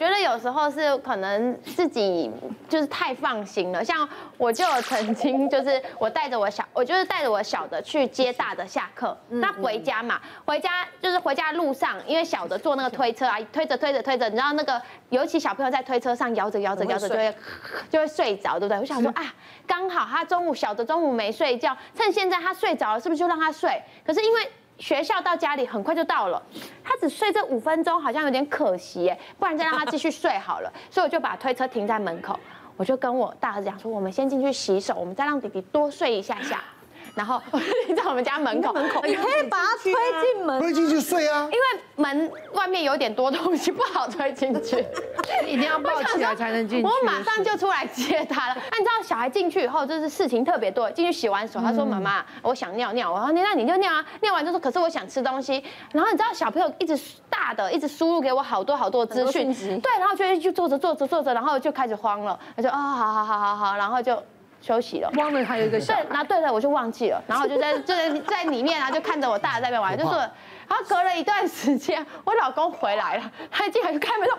觉得有时候是可能自己就是太放心了。像我就有曾经就是我带着我小，我就是带着我小的去接大的下课，那回家嘛，回家就是回家路上，因为小的坐那个推车啊，推着推着推着，你知道那个尤其小朋友在推车上摇着摇着摇着就会就会睡着，对不对？我想说 啊，刚好他中午小的中午没睡觉，趁现在他睡着了，是不是就让他睡？可是因为学校到家里很快就到了，他只睡这五分钟，好像有点可惜耶，不然再让他继续睡好了。所以我就把推车停在门口，我就跟我大儿子讲说，我们先进去洗手，我们再让弟弟多睡一下下。然后 在我们家门口，门口你可以把它推进门，推进去睡啊。因为门外面有点多东西，不好推进去，一定要抱起来才能进去。我马上就出来接他了。那你知道小孩进去以后，就是事情特别多。进去洗完手，他说：“妈妈，我想尿尿。”我说：“那你就尿啊。”尿完就说：“可是我想吃东西。”然后你知道小朋友一直大的一直输入给我好多好多资讯，对，然后就就坐着坐着坐着，然后就开始慌了。他就啊，好好好好好，然后就。休息了，忘了还有一个小，对，然后对了，我就忘记了，然后我就在 就在在里面啊，就看着我大的在那边玩，就说，然后隔了一段时间，我老公回来了，他一进来就开门说，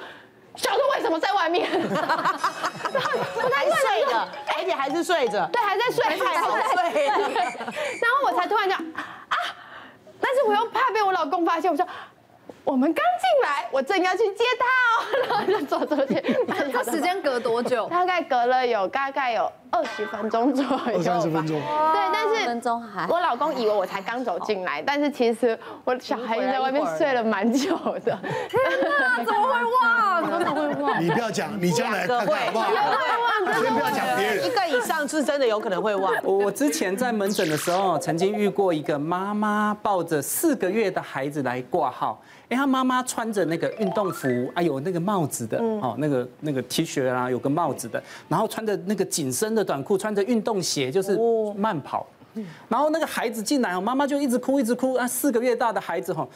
小的为什么在外面？然后我才睡着，而且还是睡着，对，还在睡，还好睡，然后我才突然讲啊，但是我又怕被我老公发现，我说。我们刚进来，我正要去接他哦，然后就走出去。他时间隔多久？大概隔了有大概有二十分钟左右，二三十分钟。对，但是我老公以为我才刚走进来，但是其实我小孩在外面睡了蛮久的。天哪，怎么会忘？真的会忘？你不要讲，你将来看看好不好？先不要讲别人，一个以上是真的有可能会忘。我之前在门诊的时候，曾经遇过一个妈妈抱着四个月的孩子来挂号。哎，他妈妈穿着那个运动服，啊，有那个帽子的，哦，那个那个 T 恤啊，有个帽子的，然后穿着那个紧身的短裤，穿着运动鞋，就是慢跑。然后那个孩子进来哦，妈妈就一直哭，一直哭啊，四个月大的孩子哈，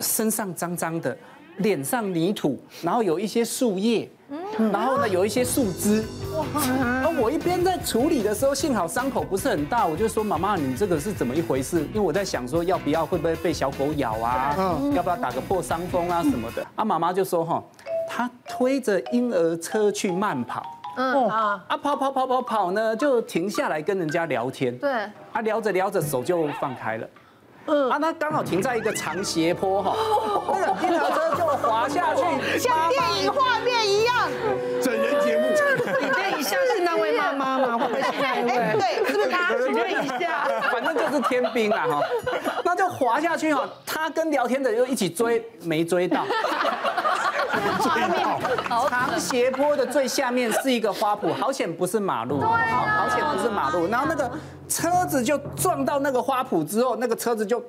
身上脏脏的，脸上泥土，然后有一些树叶。然后呢，有一些树枝。哇！我一边在处理的时候，幸好伤口不是很大，我就说妈妈，你这个是怎么一回事？因为我在想说，要不要会不会被小狗咬啊？要不要打个破伤风啊什么的？啊，妈妈就说哈，他推着婴儿车去慢跑。嗯啊啊跑跑跑跑跑呢，就停下来跟人家聊天。对。啊，聊着聊着手就放开了。嗯啊，他刚好停在一个长斜坡哈，那个婴儿车就滑下去，像电影画面一样。整人节目，你这一下是那位妈妈吗？会不会是那位？对，是不是他？请问一下，反正就是天兵啊哈，那就滑下去哈，他跟聊天的人就一起追，没追到。长斜坡的最下面是一个花圃，好险不是马路，好好险不是马路，然后那个。车子就撞到那个花圃之后，那个车子就。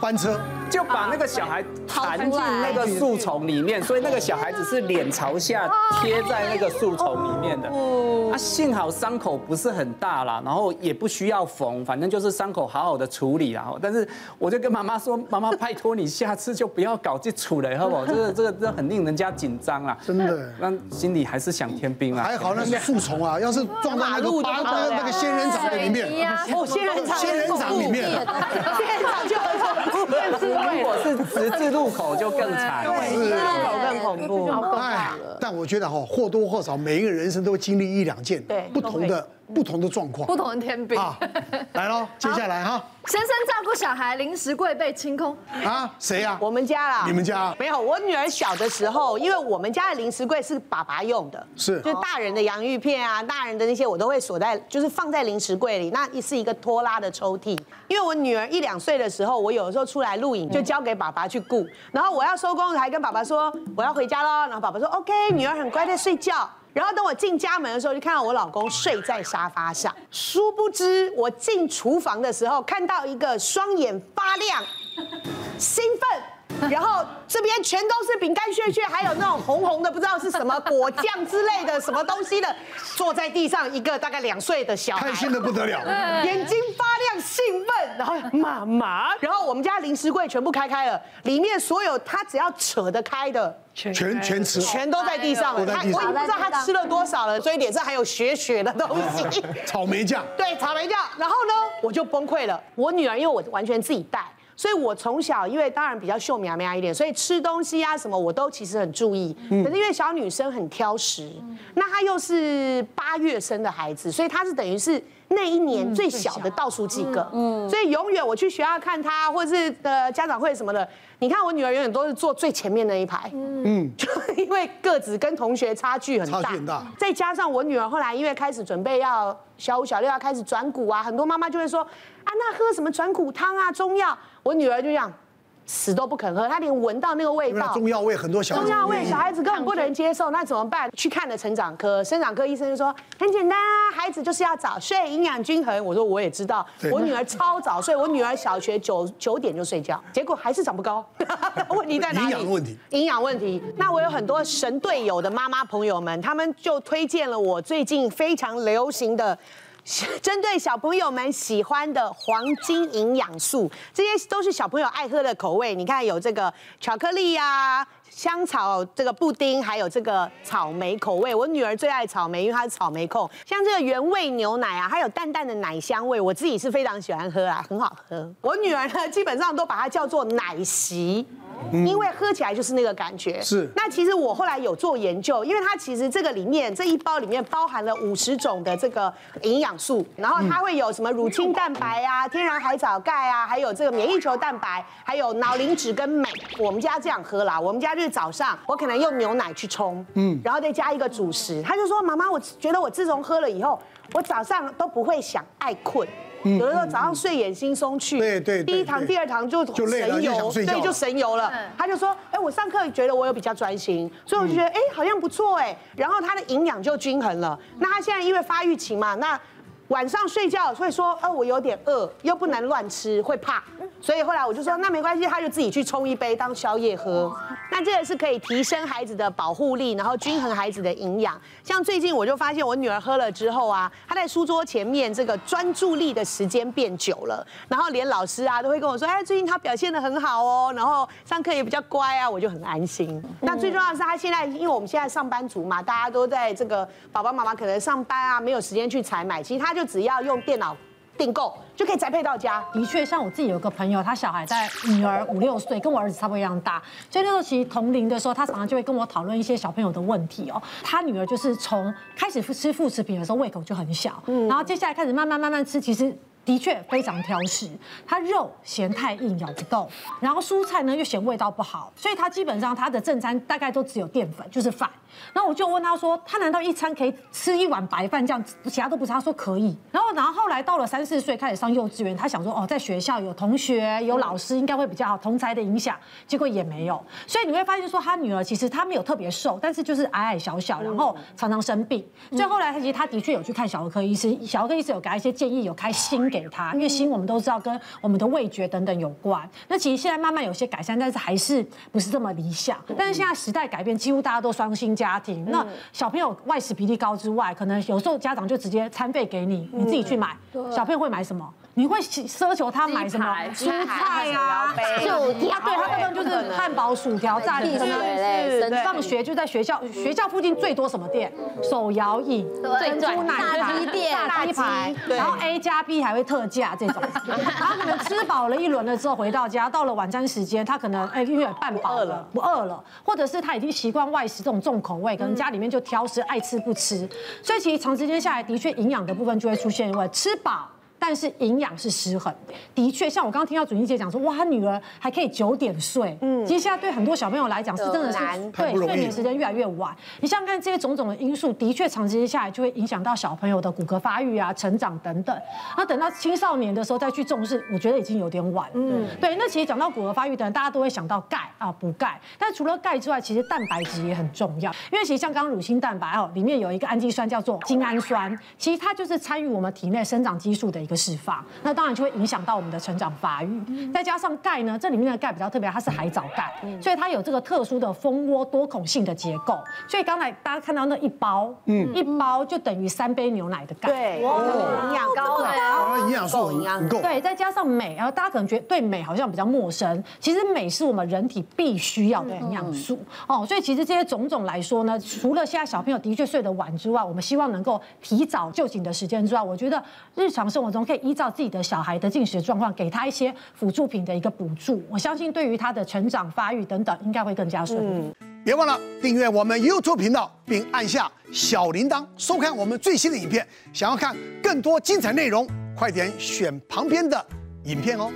翻车，就把那个小孩弹进那个树丛里面，所以那个小孩子是脸朝下贴在那个树丛里面的。啊，幸好伤口不是很大啦，然后也不需要缝，反正就是伤口好好的处理啦。但是我就跟妈妈说，妈妈拜托你下次就不要搞这出了，好不好？这个这个这很令人家紧张啦。真的，那心里还是想天兵啊。还好那是树丛啊，要是撞到那个八那个那个仙人掌里面，哦，仙人掌，仙人掌里面。就很恐怖，如果是 十字路口就更惨，十字路口更恐怖，哎，但我觉得哈，或多或少每一个人生都会经历一两件不同的。不同的状况，不同的天兵啊，来喽，接下来哈，先生照顾小孩，零食柜被清空啊？谁呀？我们家啦，你们家没有？我女儿小的时候，因为我们家的零食柜是爸爸用的，是，就大人的洋芋片啊，大人的那些我都会锁在，就是放在零食柜里，那是一个拖拉的抽屉。因为我女儿一两岁的时候，我有的时候出来录影，就交给爸爸去顾，然后我要收工还跟爸爸说我要回家喽，然后爸爸说 OK，女儿很乖在睡觉。然后等我进家门的时候，就看到我老公睡在沙发上。殊不知，我进厨房的时候，看到一个双眼发亮、兴奋，然后这边全都是饼干屑屑，还有那种红红的，是什么果酱之类的什么东西的，坐在地上一个大概两岁的小孩，开心的不得了，眼睛发亮、兴奋，然后妈妈，然后我们家零食柜全部开开了，里面所有他只要扯得开的。全全吃，全都在地上了。他我也不知道他吃了多少了，所以脸上还有血血的东西。草莓酱。对，草莓酱。然后呢，我就崩溃了。我女儿因为我完全自己带，所以我从小因为当然比较秀苗苗一点，所以吃东西啊什么我都其实很注意。可是因为小女生很挑食，那她又是八月生的孩子，所以她是等于是。那一年最小的倒数几个，嗯，所以永远我去学校看他，或者是呃家长会什么的，你看我女儿永远都是坐最前面那一排，嗯，就因为个子跟同学差距很大，差距很大，再加上我女儿后来因为开始准备要小五小六要开始转骨啊，很多妈妈就会说啊，那喝什么转骨汤啊，中药，我女儿就这样。死都不肯喝，他连闻到那个味道，中药味很多小孩子，中药味小孩子根本不能接受，那怎么办？去看了成长科，生长科医生就说很简单啊，孩子就是要早睡，营养均衡。我说我也知道，我女儿超早睡，我女儿小学九九点就睡觉，结果还是长不高。问题在哪里？营养问题。营养问题。那我有很多神队友的妈妈朋友们，他们就推荐了我最近非常流行的。针对小朋友们喜欢的黄金营养素，这些都是小朋友爱喝的口味。你看有这个巧克力呀、啊、香草这个布丁，还有这个草莓口味。我女儿最爱草莓，因为她是草莓控。像这个原味牛奶啊，还有淡淡的奶香味，我自己是非常喜欢喝啊，很好喝。我女儿呢，基本上都把它叫做奶昔。因为喝起来就是那个感觉。是。那其实我后来有做研究，因为它其实这个里面这一包里面包含了五十种的这个营养素，然后它会有什么乳清蛋白啊、天然海藻钙啊，还有这个免疫球蛋白，还有脑磷脂跟镁。我们家这样喝啦，我们家就是早上我可能用牛奶去冲，嗯，然后再加一个主食。他就说：“妈妈，我觉得我自从喝了以后，我早上都不会想爱困。”有的时候早上睡眼惺忪去，对对，第一堂、第二堂就神游，所以就神游了。他就说，哎，我上课觉得我有比较专心，所以我就觉得，哎，好像不错哎。然后他的营养就均衡了。那他现在因为发育期嘛，那晚上睡觉会说，哦，我有点饿，又不能乱吃，会怕。所以后来我就说，那没关系，他就自己去冲一杯当宵夜喝。那这个是可以提升孩子的保护力，然后均衡孩子的营养。像最近我就发现我女儿喝了之后啊，她在书桌前面这个专注力的时间变久了，然后连老师啊都会跟我说，哎，最近她表现的很好哦，然后上课也比较乖啊，我就很安心。那最重要的是，她现在因为我们现在上班族嘛，大家都在这个爸爸妈妈可能上班啊，没有时间去采买，其实她就只要用电脑。订购就可以宅配到家。的确，像我自己有个朋友，他小孩在女儿五六岁，跟我儿子差不多一样大。所以那时候其实同龄的时候，他常常就会跟我讨论一些小朋友的问题哦。他女儿就是从开始吃副食品的时候胃口就很小，然后接下来开始慢慢慢慢吃，其实的确非常挑食。他肉嫌太硬咬不动，然后蔬菜呢又嫌味道不好，所以他基本上他的正餐大概都只有淀粉，就是饭。然后我就问他说：“他难道一餐可以吃一碗白饭这样，其他都不吃？”他说可以。然后，然后后来到了三四岁开始上幼稚园，他想说：“哦，在学校有同学有老师，应该会比较好，同侪的影响。”结果也没有。所以你会发现说，他女儿其实她没有特别瘦，但是就是矮矮小小，然后常常生病。所以后来他其实他的确有去看小儿科医师，小儿科医师有给他一些建议，有开锌给他，因为锌我们都知道跟我们的味觉等等有关。那其实现在慢慢有些改善，但是还是不是这么理想。但是现在时代改变，几乎大家都双薪家庭，那。小朋友外食比例高之外，可能有时候家长就直接餐费给你，你自己去买。小朋友会买什么？你会奢求他买什么？蔬菜啊，薯条。对，他根本就是汉堡、薯条、炸鸡。放学就在学校学校附近最多什么店？手摇椅、珍珠奶茶店、炸鸡排，然后 A 加 B 还会特价这种。然后可能吃饱了一轮了之后回到家，到了晚餐时间，他可能哎因为半饱了，不饿了，或者是他已经习惯外食这种重口味，可能家里面就挑食，爱吃不吃。所以其实长时间下来，的确营养的部分就会出现，因为吃饱。但是营养是失衡的，的确，像我刚刚听到准姐姐讲说，哇，她女儿还可以九点睡，嗯，其实现在对很多小朋友来讲是真的是对睡眠时间越来越晚。你像看这些种种的因素，的确长时间下来就会影响到小朋友的骨骼发育啊、成长等等。那等到青少年的时候再去重视，我觉得已经有点晚。嗯，对。那其实讲到骨骼发育的人，大家都会想到钙啊，补钙。但除了钙之外，其实蛋白质也很重要，因为其实像刚刚乳清蛋白哦，里面有一个氨基酸叫做精氨酸，其实它就是参与我们体内生长激素的一个。释放，那当然就会影响到我们的成长发育。再加上钙呢，这里面的钙比较特别，它是海藻钙，所以它有这个特殊的蜂窝多孔性的结构。所以刚才大家看到那一包，嗯，一包就等于三杯牛奶的钙。对，营养高，营养素营养够。对，再加上镁，然后大家可能觉得对镁好像比较陌生，其实镁是我们人体必须要的营养素哦。所以其实这些种种来说呢，除了现在小朋友的确睡得晚之外，我们希望能够提早就寝的时间之外，我觉得日常生活中。可以依照自己的小孩的进食状况，给他一些辅助品的一个补助。我相信对于他的成长发育等等，应该会更加顺利。嗯，别忘了订阅我们 YouTube 频道，并按下小铃铛，收看我们最新的影片。想要看更多精彩内容，快点选旁边的影片哦。